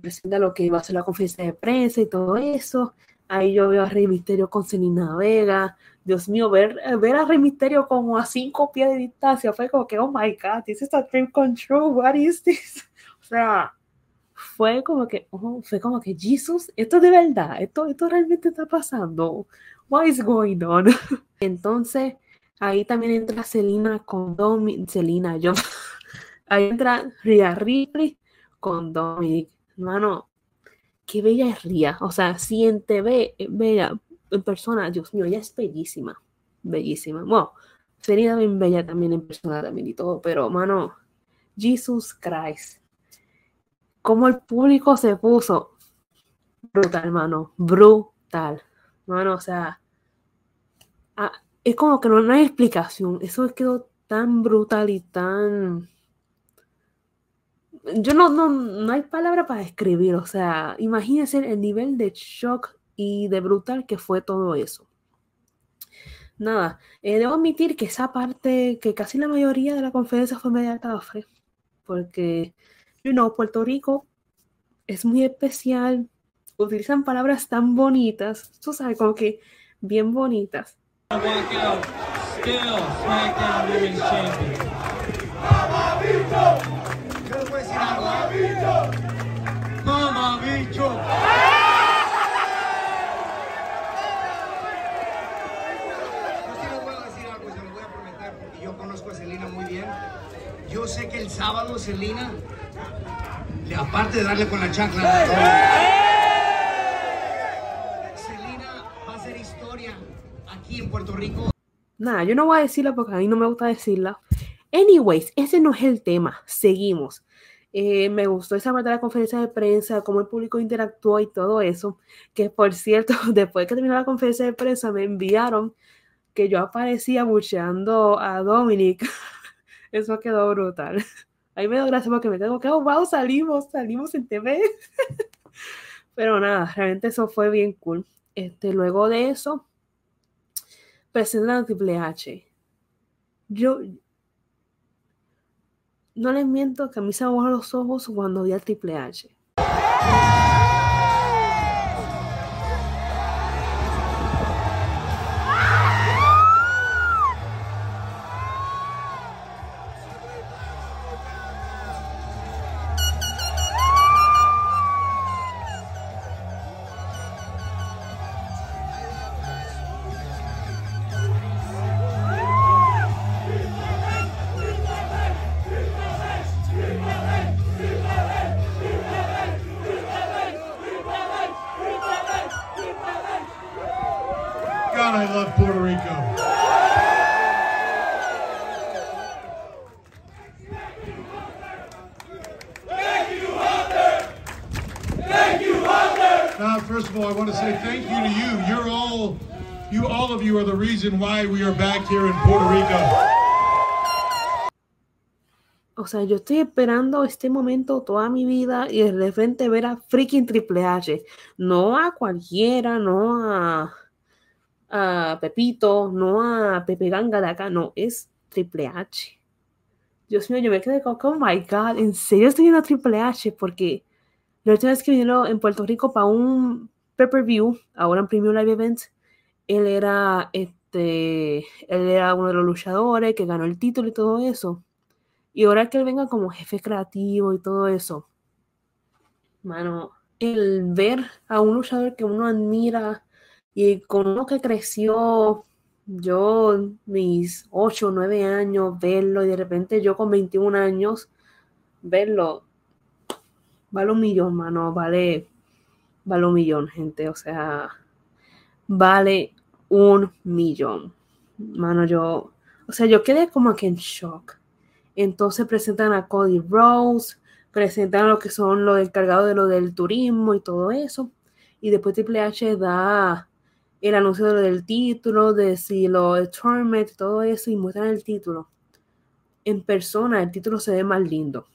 presenta lo que iba a ser la conferencia de prensa y todo eso. Ahí yo veo a Rey Misterio con Selena Vega, Dios mío, ver, ver a Rey Misterio como a cinco pies de distancia fue como que, oh my God, this is a dream come true, what is this? O sea, fue como que, oh, fue como que, Jesus, esto es de verdad, esto, esto realmente está pasando, what is going on? Entonces, ahí también entra Selena con Dominic, Selena, yo, ahí entra Ria Ripley con Dominic, hermano, qué bella es Ria, o sea, si en TV, bella, en persona, Dios mío, ella es bellísima, bellísima. Bueno, sería bien bella también en persona también y todo, pero mano, Jesus Christ, cómo el público se puso brutal, mano, brutal, mano, o sea, ah, es como que no, no hay explicación, eso quedó tan brutal y tan yo no, no, no hay palabra para describir, o sea, imagínense el nivel de shock y de brutal que fue todo eso. Nada, eh, debo admitir que esa parte, que casi la mayoría de la conferencia fue media café, porque, you Puerto Rico es muy especial, utilizan palabras tan bonitas, tú sabes, como que bien bonitas. El sábado, Celina, aparte de darle con la chancla, Celina va a hacer historia aquí en Puerto Rico. Nada, yo no voy a decirla porque a mí no me gusta decirla. Anyways, ese no es el tema. Seguimos. Eh, me gustó esa parte de la conferencia de prensa, cómo el público interactuó y todo eso. Que por cierto, después que terminó la conferencia de prensa, me enviaron que yo aparecía bucheando a Dominic Eso quedó brutal. Ahí me dio gracia porque me tengo que, oh, wow, salimos, salimos en TV. Pero nada, realmente eso fue bien cool. Este, luego de eso, presentan a Triple H. Yo no les miento que a mí se me los ojos cuando vi a Triple H. why we are back here in Puerto Rico. O sea, yo estoy esperando este momento toda mi vida y de repente ver a freaking Triple H. No a cualquiera, no a, a Pepito, no a Pepe Ganga de acá, no, es Triple H. Dios mío, yo me quedé como, oh my god, ¿en serio estoy viendo a Triple H? Porque la última vez que vinieron en Puerto Rico para un pay-per-view, ahora en Premium Live Event, él era, este, él era uno de los luchadores que ganó el título y todo eso. Y ahora que él venga como jefe creativo y todo eso, mano, el ver a un luchador que uno admira y con uno que creció, yo mis 8 o 9 años, verlo y de repente yo con 21 años, verlo, vale un millón, mano, vale, vale un millón, gente, o sea, vale un millón. Mano, yo, o sea, yo quedé como que en shock. Entonces presentan a Cody Rose, presentan lo que son los encargados de lo del turismo y todo eso. Y después Triple H da el anuncio de lo del título, de si lo de tournament, todo eso, y muestran el título. En persona, el título se ve más lindo.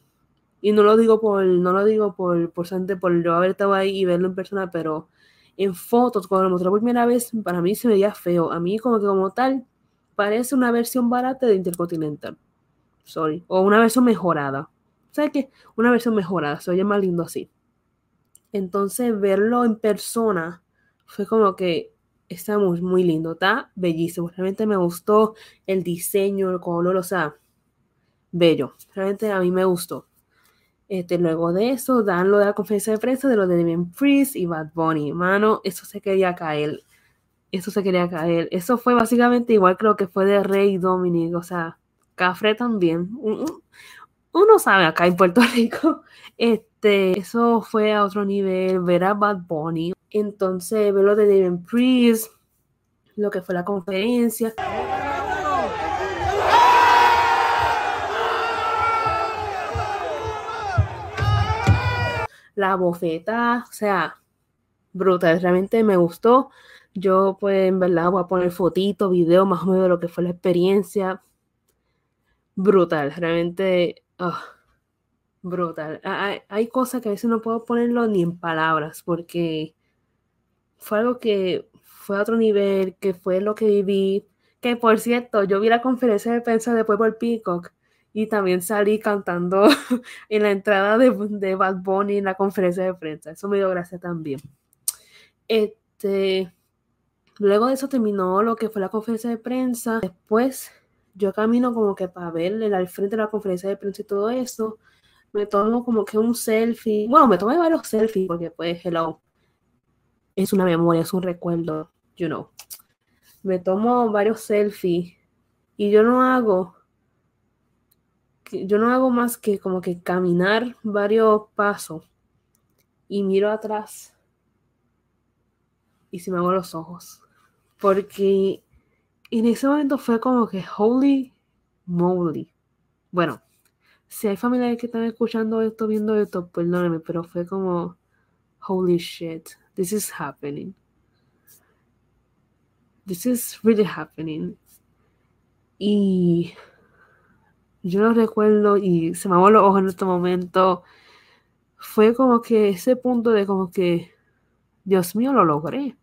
Y no lo digo por, no lo digo por, por, por yo haber estado ahí y verlo en persona, pero en fotos, cuando lo mostré por primera vez, para mí se veía feo. A mí como que como tal, parece una versión barata de Intercontinental sorry, o una versión mejorada. ¿Sabes qué? Una versión mejorada, se oye más lindo así. Entonces, verlo en persona fue como que está muy, muy lindo, está bellísimo. Realmente me gustó el diseño, el color, o sea, bello. Realmente a mí me gustó. Este, luego de eso, dan lo de la conferencia de prensa de lo de Damien Priest y Bad Bunny. Mano, eso se quería caer. Eso se quería caer. Eso fue básicamente igual lo que fue de Rey Dominic. O sea, Cafre también. Uno sabe acá en Puerto Rico. Este, eso fue a otro nivel, ver a Bad Bunny. Entonces, ver lo de David Priest, lo que fue la conferencia. La bofeta, o sea, brutal, realmente me gustó. Yo, pues, en verdad, voy a poner fotitos, videos más o menos de lo que fue la experiencia brutal, realmente oh, brutal. Hay, hay, cosas que a veces no puedo ponerlo ni en palabras porque fue algo que fue a otro nivel, que fue lo que viví. Que por cierto, yo vi la conferencia de prensa después por Peacock y también salí cantando en la entrada de, de Bad Bunny en la conferencia de prensa. Eso me dio gracia también. Este, luego de eso terminó lo que fue la conferencia de prensa. Después yo camino como que para verle al frente de la conferencia de prensa y todo eso, me tomo como que un selfie, bueno, me tomé varios selfies porque pues, hello, es una memoria, es un recuerdo, you know. Me tomo varios selfies y yo no hago, yo no hago más que como que caminar varios pasos y miro atrás y se me hago los ojos. Porque en ese momento fue como que holy moly. Bueno, si hay familiares que están escuchando esto, viendo esto, perdónenme, pero fue como holy shit, this is happening. This is really happening. Y yo lo recuerdo y se me abrió los ojos en este momento. Fue como que ese punto de como que, Dios mío, lo logré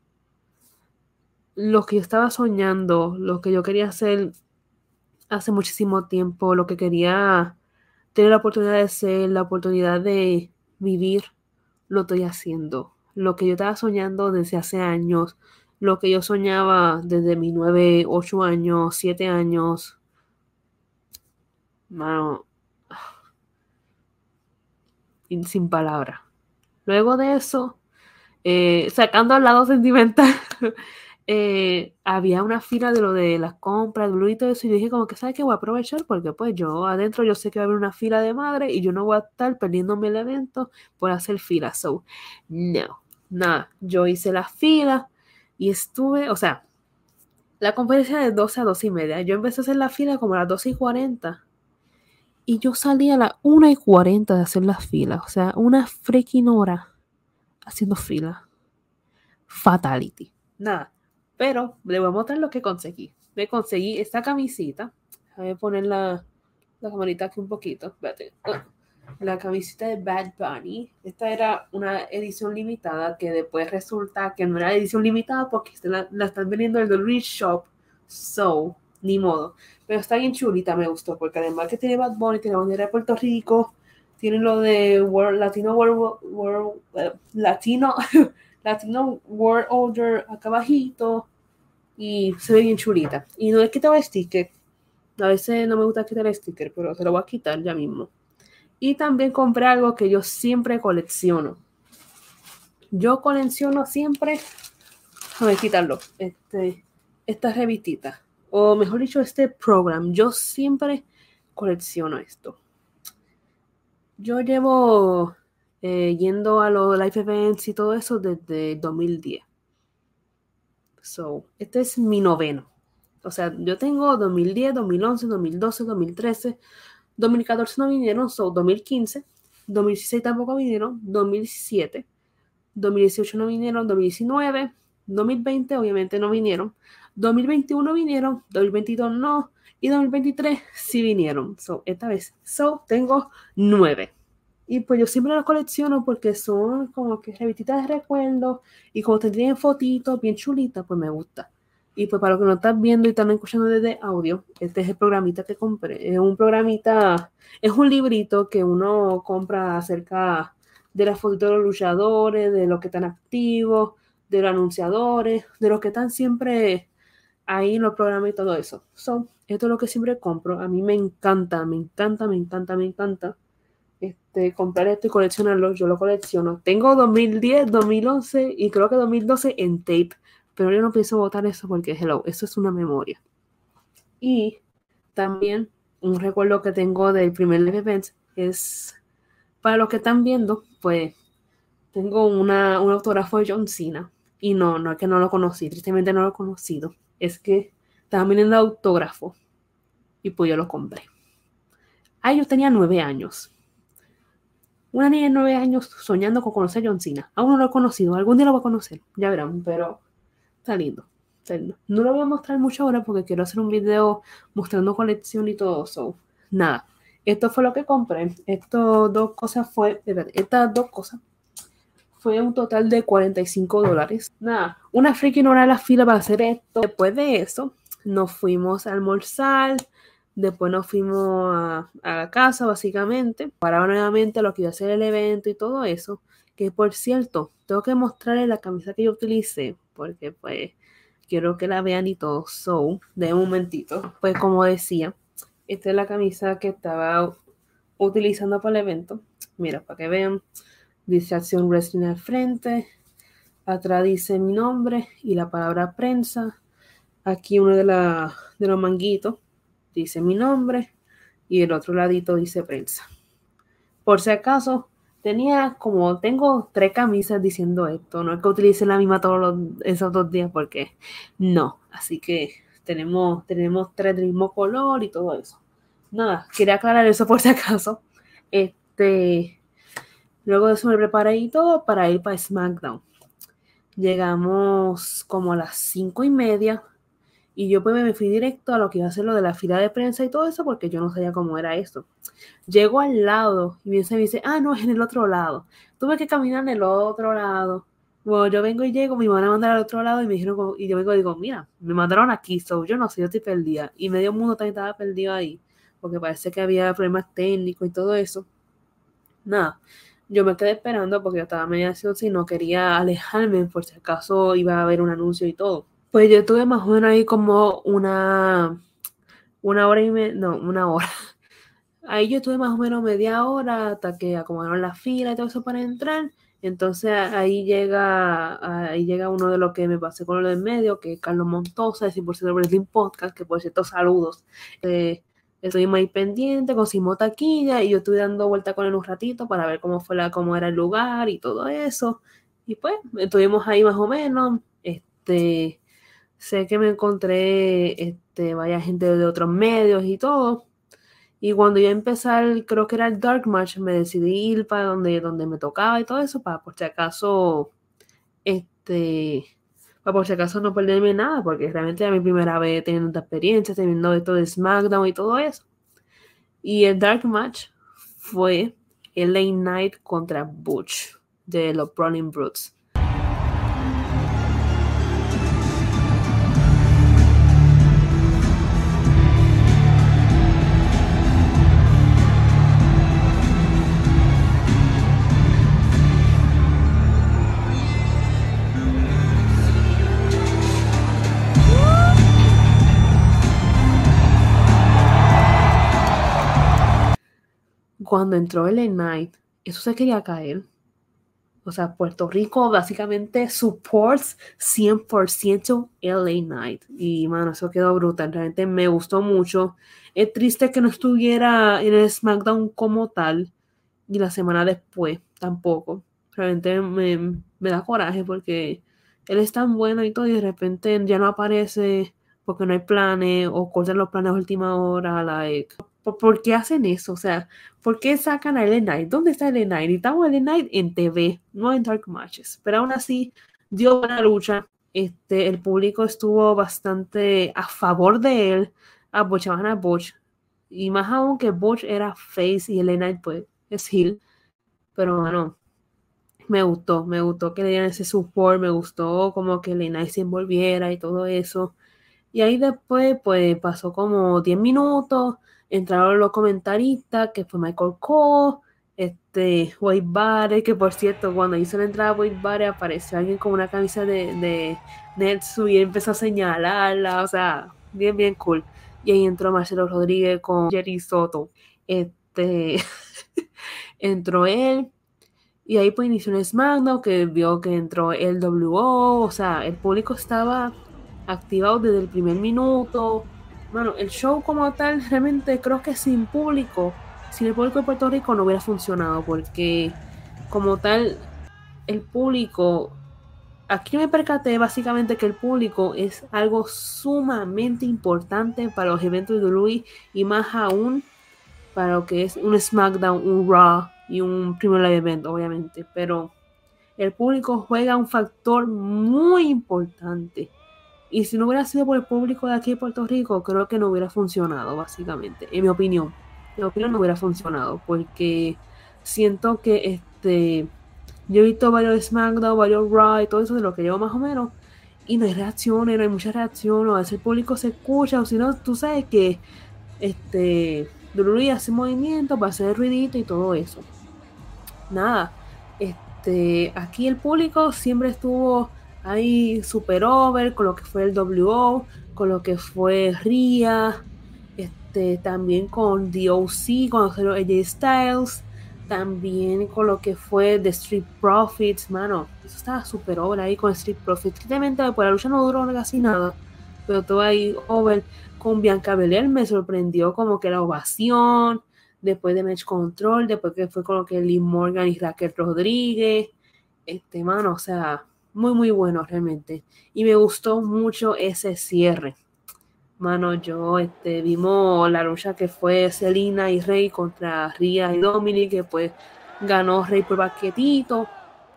lo que yo estaba soñando, lo que yo quería hacer hace muchísimo tiempo, lo que quería tener la oportunidad de ser, la oportunidad de vivir, lo estoy haciendo. Lo que yo estaba soñando desde hace años, lo que yo soñaba desde mis 9, 8 años, 7 años. Mano, sin palabras. Luego de eso, eh, sacando al lado sentimental, eh, había una fila de lo de las compras, Blue y todo eso, y dije como que, ¿sabes qué? Voy a aprovechar porque pues yo adentro yo sé que va a haber una fila de madre y yo no voy a estar perdiéndome el evento por hacer fila. So, no, nada, yo hice la fila y estuve, o sea, la conferencia de 12 a 12 y media, yo empecé a hacer la fila como a las 12 y 40 y yo salí a las 1 y 40 de hacer las filas, o sea, una freaking hora haciendo fila. Fatality. Nada. Pero le voy a mostrar lo que conseguí. Me conseguí esta camisita. Voy a poner la, la camarita aquí un poquito. Ah, La camisita de Bad Bunny. Esta era una edición limitada que después resulta que no era edición limitada porque la, la están vendiendo en el Rich Shop. So, ni modo. Pero está bien chulita, me gustó. Porque además que tiene Bad Bunny, tiene la bandera de Puerto Rico, tiene lo de Latino World, World eh, Latino, Latino World Order acá abajito y se ve bien chulita. Y no he quitado el sticker. A veces no me gusta quitar el sticker, pero se lo voy a quitar ya mismo. Y también compré algo que yo siempre colecciono. Yo colecciono siempre, déjame quitarlo, este, esta revistita. O mejor dicho, este program. Yo siempre colecciono esto yo llevo eh, yendo a los live events y todo eso desde 2010. So, este es mi noveno. O sea, yo tengo 2010, 2011, 2012, 2013, 2014 no vinieron, so 2015, 2016 tampoco vinieron, 2017, 2018 no vinieron, 2019, 2020 obviamente no vinieron, 2021 vinieron, 2022 no, y 2023 sí vinieron. So, esta vez. So, tengo nueve. Y pues yo siempre las colecciono porque son como que revistitas de recuerdo y como te tienen fotitos bien chulitas, pues me gusta. Y pues para los que no están viendo y están escuchando desde audio, este es el programita que compré. Es un programita, es un librito que uno compra acerca de las fotitos de los luchadores, de los que están activos, de los anunciadores, de los que están siempre ahí en los programas y todo eso. So, esto es lo que siempre compro. A mí me encanta, me encanta, me encanta, me encanta. Este, comprar esto y coleccionarlo. Yo lo colecciono. Tengo 2010, 2011 y creo que 2012 en tape. Pero yo no pienso votar eso porque, hello, eso es una memoria. Y también un recuerdo que tengo del primer live event es, para los que están viendo, pues tengo una, un autógrafo de John Cena. Y no, no es que no lo conocí, tristemente no lo he conocido. Es que estaba vendiendo autógrafo y pues yo lo compré. Ahí yo tenía nueve años. Una niña de nueve años soñando con conocer a John Cena. Aún no lo he conocido, algún día lo voy a conocer, ya verán, pero está lindo. está lindo. No lo voy a mostrar mucho ahora porque quiero hacer un video mostrando colección y todo eso. Nada, esto fue lo que compré. Estas dos cosas fue, estas dos cosas fue un total de 45 dólares. Nada, una freaking hora de la fila para hacer esto. Después de eso, nos fuimos a almorzar, después nos fuimos a, a la casa básicamente, para nuevamente lo que iba a ser el evento y todo eso, que por cierto, tengo que mostrarles la camisa que yo utilicé, porque pues quiero que la vean y todo, so, de un momentito, pues como decía, esta es la camisa que estaba utilizando para el evento, mira, para que vean, dice Acción Wrestling al frente, atrás dice mi nombre y la palabra prensa, Aquí uno de, la, de los manguitos dice mi nombre y el otro ladito dice prensa. Por si acaso, tenía como, tengo tres camisas diciendo esto. No es que utilice la misma todos esos dos días porque no. Así que tenemos, tenemos tres del mismo color y todo eso. Nada, quería aclarar eso por si acaso. Este, luego de eso me preparé y todo para ir para SmackDown. Llegamos como a las cinco y media y yo pues me fui directo a lo que iba a ser lo de la fila de prensa y todo eso porque yo no sabía cómo era esto. Llego al lado y me dice, ah, no, es en el otro lado. Tuve que caminar en el otro lado. Bueno, yo vengo y llego, me van a mandar al otro lado y me dijeron, y yo vengo y digo, mira, me mandaron aquí, so yo no sé, yo estoy perdida. Y medio mundo también estaba perdido ahí. porque parece que había problemas técnicos y todo eso. Nada, yo me quedé esperando porque yo estaba media ansiosa y no quería alejarme por si acaso iba a haber un anuncio y todo. Pues yo estuve más o menos ahí como una, una hora y media, no, una hora. Ahí yo estuve más o menos media hora hasta que acomodaron la fila y todo eso para entrar. Entonces ahí llega, ahí llega uno de los que me pasé con lo del medio, que es Carlos Montosa, de 100% Wrestling Podcast, que por cierto saludos. Eh, estoy muy pendiente, conseguimos taquilla y yo estuve dando vuelta con él un ratito para ver cómo fue la, cómo era el lugar y todo eso. Y pues estuvimos ahí más o menos. Este, sé que me encontré este, vaya gente de otros medios y todo. Y cuando yo empecé, creo que era el Dark Match, me decidí ir para donde, donde me tocaba y todo eso, para por si acaso, este, para por si acaso no perderme nada, porque realmente era mi primera vez teniendo esta experiencia, teniendo esto de SmackDown y todo eso. Y el Dark Match fue el Late Night contra Butch de los Browning Brutes. Cuando entró el Night, eso se quería caer. O sea, Puerto Rico básicamente supports 100% LA Night. Y, mano, eso quedó brutal. Realmente me gustó mucho. Es triste que no estuviera en el SmackDown como tal. Y la semana después tampoco. Realmente me, me da coraje porque él es tan bueno y todo. Y de repente ya no aparece porque no hay planes. O cortan los planes a última hora. Like, ¿Por, qué hacen eso? O sea, ¿por qué sacan a Ellen Knight? ¿Dónde está Ellen Knight? Estamos Ellen Knight en TV, no en Dark Matches. Pero aún así, dio buena lucha. Este, el público estuvo bastante a favor de él. Apoyaban a Butch. Y más aún que Butch era face y Ellen Knight pues es heel. Pero bueno, me gustó, me gustó que le dieran ese support, me gustó como que Ellen Knight se envolviera y todo eso. Y ahí después, pues pasó como 10 minutos entraron los comentaristas, que fue Michael Cole, este, Wade Barre, que por cierto, cuando hizo la entrada Wade Barre apareció alguien con una camisa de, de Netsu y empezó a señalarla, o sea, bien, bien cool. Y ahí entró Marcelo Rodríguez con Jerry Soto. Este, entró él. Y ahí pues inició un SmackDown que vio que entró el WO, o sea, el público estaba activado desde el primer minuto, bueno, el show como tal, realmente creo que sin público, sin el público de Puerto Rico no hubiera funcionado, porque como tal, el público, aquí me percaté básicamente que el público es algo sumamente importante para los eventos de Louis y más aún para lo que es un SmackDown, un Raw y un primer live event, obviamente, pero el público juega un factor muy importante y si no hubiera sido por el público de aquí de Puerto Rico, creo que no hubiera funcionado, básicamente, en mi opinión. En mi opinión no hubiera funcionado, porque siento que este yo he visto varios SmackDown, varios Raw y todo eso de lo que llevo más o menos, y no hay reacciones, no hay muchas reacciones, a veces el público se escucha, o si no, tú sabes que este WWE hace movimientos para hacer ruidito y todo eso. Nada, este, aquí el público siempre estuvo ahí super over con lo que fue el WO, con lo que fue RIA, este, también con DOC, con AJ Styles, también con lo que fue The Street Profits, mano, eso estaba super over ahí con Street Profits. Realmente después la lucha no duró casi nada, pero todo ahí over con Bianca Belair me sorprendió como que la ovación, después de Match Control, después que fue con lo que Lee Morgan y Raquel Rodríguez, este, mano, o sea, muy, muy bueno realmente. Y me gustó mucho ese cierre. Mano, yo este, vimos la lucha que fue Selina y Rey contra Ria y Dominic, que pues ganó Rey por baquetito.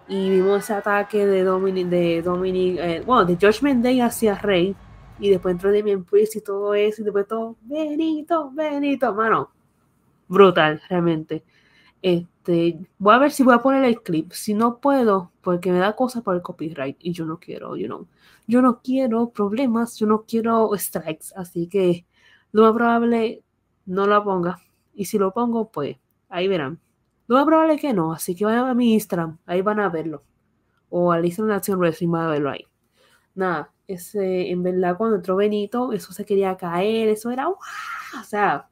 Y vimos ese ataque de Dominic, de Dominic, eh, bueno, de Judgment Day hacia Rey. Y después entró Demian Priest y todo eso. Y después todo, Benito, Benito, mano. Brutal, realmente. Este, voy a ver si voy a poner el clip. Si no puedo, porque me da cosa por el copyright y yo no quiero, you know, yo no quiero problemas, yo no quiero strikes, así que lo más probable no lo ponga. Y si lo pongo, pues ahí verán. Lo más probable que no, así que vayan a mi Instagram, ahí van a verlo. O al Instagram de Acción Wrestling van a verlo ahí. Nada, ese, en verdad cuando entró Benito, eso se quería caer, eso era, ¡wow! o sea,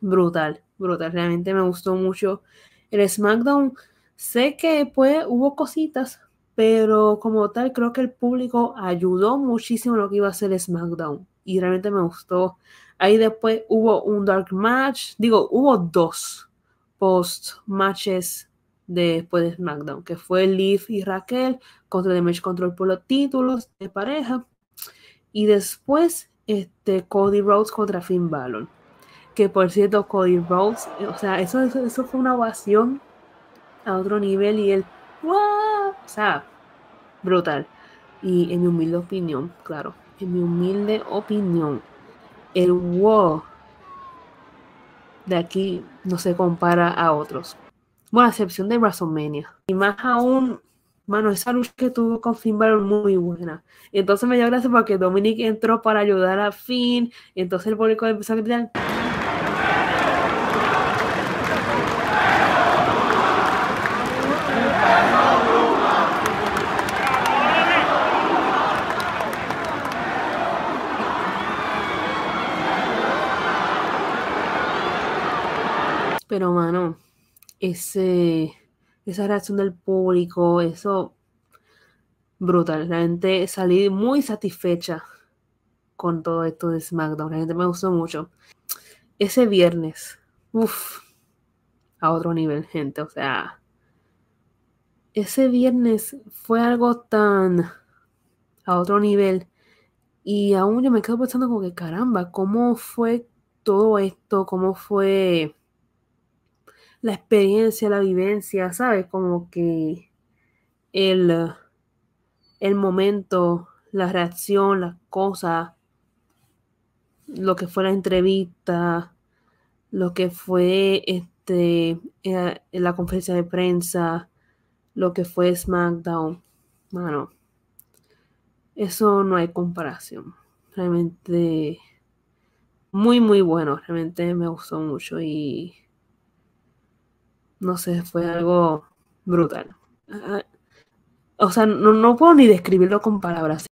brutal, brutal. Realmente me gustó mucho el SmackDown. Sé que pues hubo cositas, pero como tal creo que el público ayudó muchísimo lo que iba a ser SmackDown y realmente me gustó. Ahí después hubo un dark match, digo, hubo dos post matches después de SmackDown, que fue Liv y Raquel contra The Match Control por los títulos de pareja y después este Cody Rhodes contra Finn Balor. Que por cierto, Cody Rhodes, o sea, eso, eso, fue una ovación a otro nivel y él, ¡wow! O sea, brutal. Y en mi humilde opinión, claro, en mi humilde opinión, el wow de aquí no se compara a otros. Bueno, a excepción de WrestleMania. Y más aún, mano, esa lucha que tuvo con Finn Balor muy buena. Entonces me dio gracia porque Dominic entró para ayudar a Finn. Entonces el público empezó a gritar. Pero, mano, ese, esa reacción del público, eso, brutal. La gente salí muy satisfecha con todo esto de SmackDown. La gente me gustó mucho. Ese viernes, uff, a otro nivel, gente. O sea, ese viernes fue algo tan a otro nivel. Y aún yo me quedo pensando como que caramba, ¿cómo fue todo esto? ¿Cómo fue la experiencia, la vivencia, ¿sabes? Como que el, el momento, la reacción, las cosas, lo que fue la entrevista, lo que fue este, eh, la conferencia de prensa, lo que fue SmackDown. Bueno, eso no hay comparación. Realmente muy, muy bueno. Realmente me gustó mucho y no sé, fue algo brutal. Ah, o sea, no, puedo ni describirlo con palabras.